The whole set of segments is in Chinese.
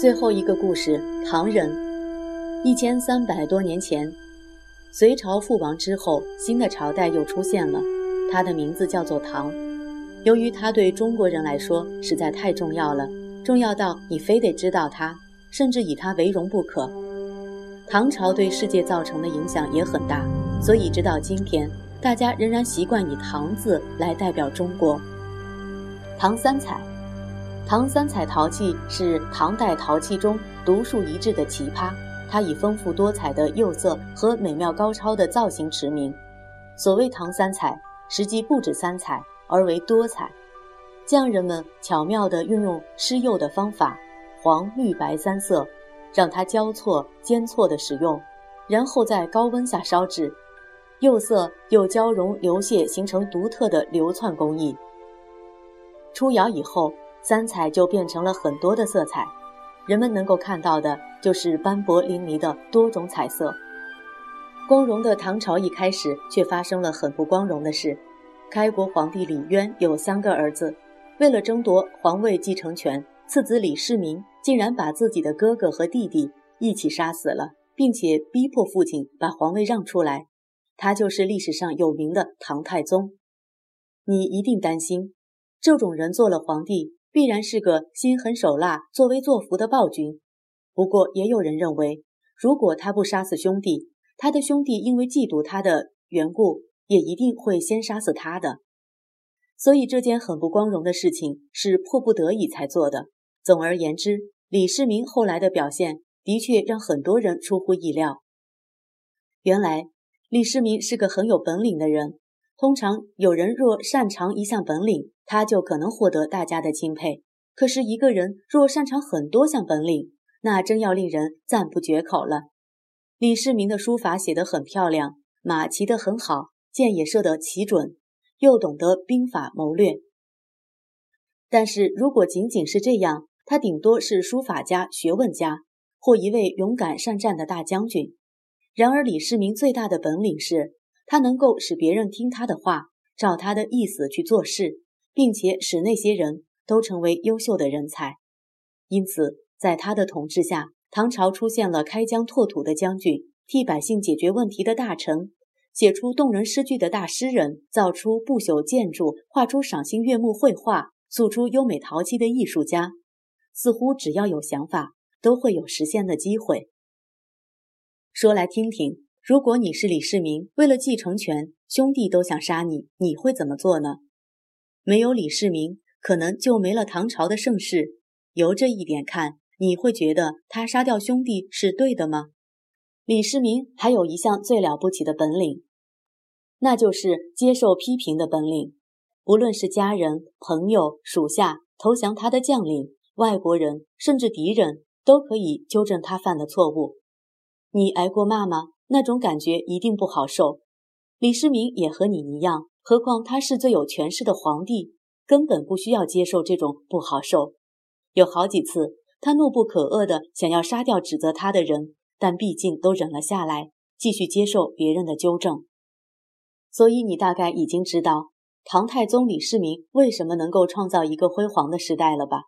最后一个故事，唐人。一千三百多年前，隋朝覆亡之后，新的朝代又出现了，它的名字叫做唐。由于它对中国人来说实在太重要了，重要到你非得知道它，甚至以它为荣不可。唐朝对世界造成的影响也很大，所以直到今天，大家仍然习惯以“唐”字来代表中国。唐三彩，唐三彩陶器是唐代陶器中独树一帜的奇葩。它以丰富多彩的釉色和美妙高超的造型驰名。所谓唐三彩，实际不止三彩，而为多彩。匠人们巧妙地运用施釉的方法，黄、绿、白三色，让它交错、间错地使用，然后在高温下烧制，釉色又交融流泻，形成独特的流窜工艺。出窑以后，三彩就变成了很多的色彩。人们能够看到的就是斑驳淋漓的多种彩色。光荣的唐朝一开始却发生了很不光荣的事。开国皇帝李渊有三个儿子，为了争夺皇位继承权，次子李世民竟然把自己的哥哥和弟弟一起杀死了，并且逼迫父亲把皇位让出来。他就是历史上有名的唐太宗。你一定担心，这种人做了皇帝。必然是个心狠手辣、作威作福的暴君。不过，也有人认为，如果他不杀死兄弟，他的兄弟因为嫉妒他的缘故，也一定会先杀死他的。所以，这件很不光荣的事情是迫不得已才做的。总而言之，李世民后来的表现的确让很多人出乎意料。原来，李世民是个很有本领的人。通常，有人若擅长一项本领，他就可能获得大家的钦佩。可是，一个人若擅长很多项本领，那真要令人赞不绝口了。李世民的书法写得很漂亮，马骑得很好，箭也射得奇准，又懂得兵法谋略。但是如果仅仅是这样，他顶多是书法家、学问家，或一位勇敢善战的大将军。然而，李世民最大的本领是，他能够使别人听他的话，照他的意思去做事。并且使那些人都成为优秀的人才，因此在他的统治下，唐朝出现了开疆拓土的将军，替百姓解决问题的大臣，写出动人诗句的大诗人，造出不朽建筑、画出赏心悦目绘画、塑出优美陶器的艺术家。似乎只要有想法，都会有实现的机会。说来听听，如果你是李世民，为了继承权，兄弟都想杀你，你会怎么做呢？没有李世民，可能就没了唐朝的盛世。由这一点看，你会觉得他杀掉兄弟是对的吗？李世民还有一项最了不起的本领，那就是接受批评的本领。不论是家人、朋友、属下、投降他的将领、外国人，甚至敌人，都可以纠正他犯的错误。你挨过骂吗？那种感觉一定不好受。李世民也和你一样。何况他是最有权势的皇帝，根本不需要接受这种不好受。有好几次，他怒不可遏的想要杀掉指责他的人，但毕竟都忍了下来，继续接受别人的纠正。所以你大概已经知道唐太宗李世民为什么能够创造一个辉煌的时代了吧？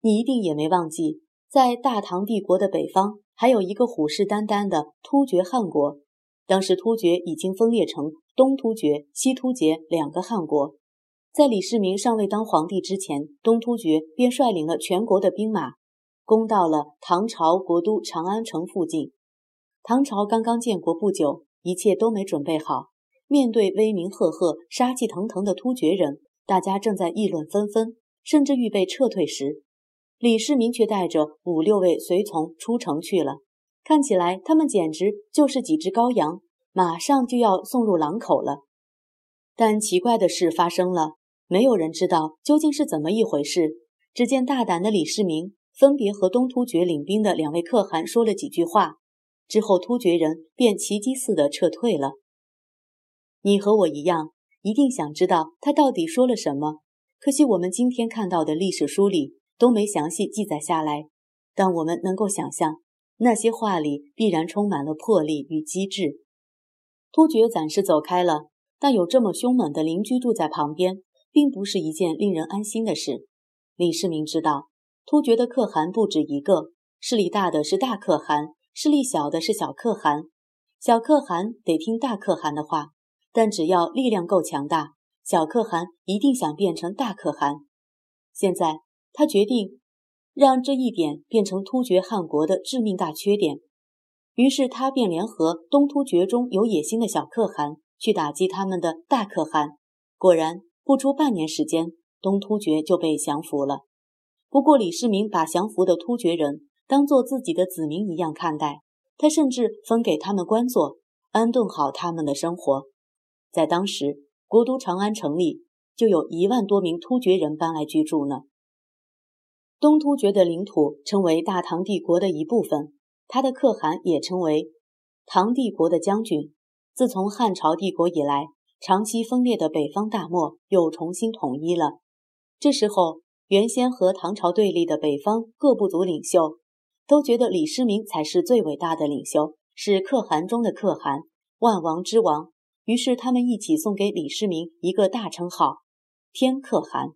你一定也没忘记，在大唐帝国的北方，还有一个虎视眈眈的突厥汗国。当时突厥已经分裂成东突厥、西突厥两个汗国。在李世民尚未当皇帝之前，东突厥便率领了全国的兵马，攻到了唐朝国都长安城附近。唐朝刚刚建国不久，一切都没准备好。面对威名赫赫、杀气腾腾的突厥人，大家正在议论纷纷，甚至预备撤退时，李世民却带着五六位随从出城去了。看起来他们简直就是几只羔羊，马上就要送入狼口了。但奇怪的事发生了，没有人知道究竟是怎么一回事。只见大胆的李世民分别和东突厥领兵的两位可汗说了几句话，之后突厥人便奇迹似的撤退了。你和我一样，一定想知道他到底说了什么。可惜我们今天看到的历史书里都没详细记载下来，但我们能够想象。那些话里必然充满了魄力与机智。突厥暂时走开了，但有这么凶猛的邻居住在旁边，并不是一件令人安心的事。李世民知道，突厥的可汗不止一个，势力大的是大可汗，势力小的是小可汗。小可汗得听大可汗的话，但只要力量够强大，小可汗一定想变成大可汗。现在他决定让这一点变成突厥汗国的致命大缺点，于是他便联合东突厥中有野心的小可汗去打击他们的大可汗。果然，不出半年时间，东突厥就被降服了。不过，李世民把降服的突厥人当做自己的子民一样看待，他甚至分给他们官做，安顿好他们的生活。在当时，国都长安城里就有一万多名突厥人搬来居住呢。东突厥的领土称为大唐帝国的一部分，他的可汗也称为唐帝国的将军。自从汉朝帝国以来，长期分裂的北方大漠又重新统一了。这时候。原先和唐朝对立的北方各部族领袖，都觉得李世民才是最伟大的领袖，是可汗中的可汗，万王之王。于是他们一起送给李世民一个大称号——天可汗。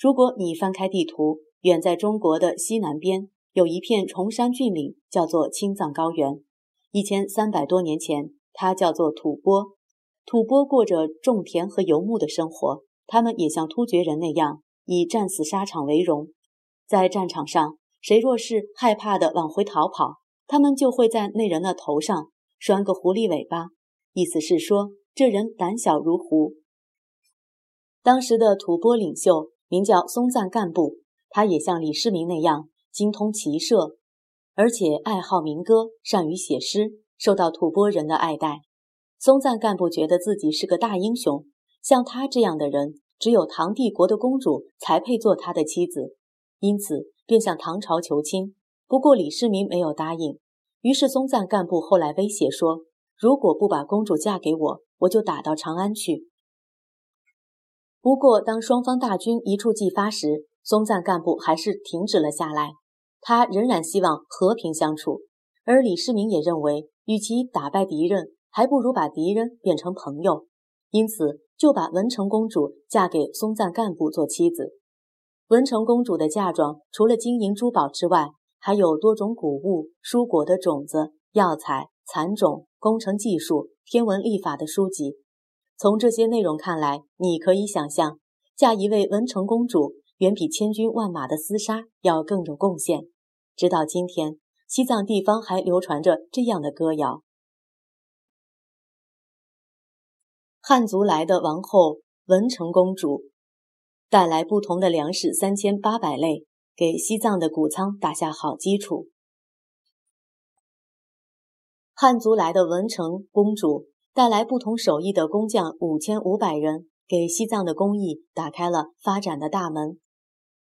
如果你翻开地图，远在中国的西南边有一片崇山峻岭，叫做青藏高原。一千三百多年前，它叫做吐蕃。吐蕃过着种田和游牧的生活，他们也像突厥人那样。以战死沙场为荣，在战场上，谁若是害怕的往回逃跑，他们就会在那人的头上拴个狐狸尾巴，意思是说这人胆小如狐。当时的吐蕃领袖名叫松赞干布，他也像李世民那样精通骑射，而且爱好民歌，善于写诗，受到吐蕃人的爱戴。松赞干部觉得自己是个大英雄，像他这样的人。只有唐帝国的公主才配做他的妻子，因此便向唐朝求亲。不过李世民没有答应。于是松赞干部后来威胁说：“如果不把公主嫁给我，我就打到长安去。”不过当双方大军一触即发时，松赞干部还是停止了下来。他仍然希望和平相处，而李世民也认为，与其打败敌人，还不如把敌人变成朋友。因此。就把文成公主嫁给松赞干部做妻子。文成公主的嫁妆除了金银珠宝之外，还有多种谷物、蔬果的种子、药材、蚕种、工程技术、天文历法的书籍。从这些内容看来，你可以想象，嫁一位文成公主远比千军万马的厮杀要更有贡献。直到今天，西藏地方还流传着这样的歌谣。汉族来的王后文成公主带来不同的粮食三千八百类，给西藏的谷仓打下好基础。汉族来的文成公主带来不同手艺的工匠五千五百人，给西藏的工艺打开了发展的大门。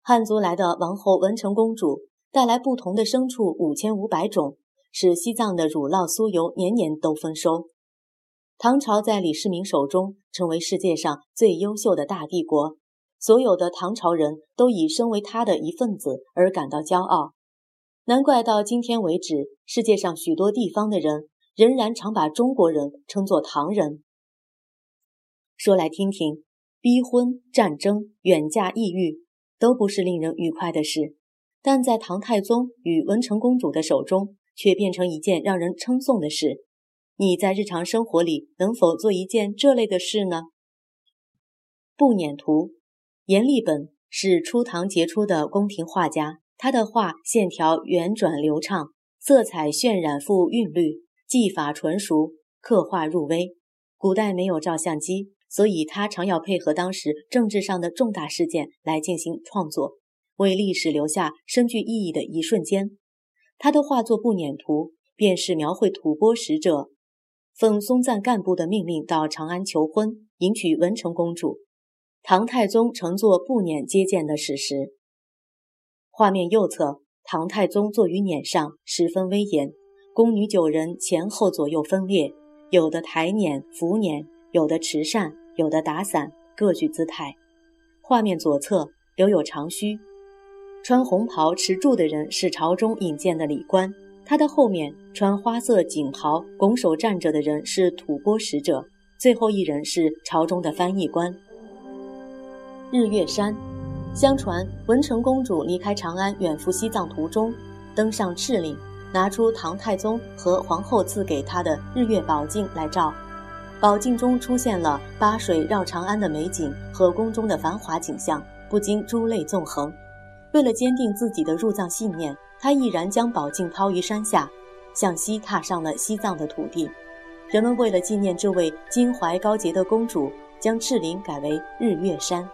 汉族来的王后文成公主带来不同的牲畜五千五百种，使西藏的乳酪酥油年年都丰收。唐朝在李世民手中成为世界上最优秀的大帝国，所有的唐朝人都以身为他的一份子而感到骄傲。难怪到今天为止，世界上许多地方的人仍然常把中国人称作唐人。说来听听，逼婚、战争、远嫁、异域，都不是令人愉快的事，但在唐太宗与文成公主的手中，却变成一件让人称颂的事。你在日常生活里能否做一件这类的事呢？步辇图，阎立本是初唐杰出的宫廷画家，他的画线条圆转流畅，色彩渲染富韵律，技法纯熟，刻画入微。古代没有照相机，所以他常要配合当时政治上的重大事件来进行创作，为历史留下深具意义的一瞬间。他的画作《步辇图》便是描绘吐蕃使者。奉松赞干布的命令到长安求婚，迎娶文成公主。唐太宗乘坐步辇接见的史实。画面右侧，唐太宗坐于辇上，十分威严。宫女九人前后左右分列，有的抬辇扶辇，有的持扇，有的打伞，各具姿态。画面左侧留有长须，穿红袍持柱的人是朝中引荐的礼官。他的后面穿花色锦袍、拱手站着的人是吐蕃使者，最后一人是朝中的翻译官。日月山，相传文成公主离开长安远赴西藏途中，登上赤岭，拿出唐太宗和皇后赐给她的日月宝镜来照，宝镜中出现了八水绕长安的美景和宫中的繁华景象，不禁珠泪纵横。为了坚定自己的入藏信念，他毅然将宝镜抛于山下，向西踏上了西藏的土地。人们为了纪念这位襟怀高洁的公主，将赤林改为日月山。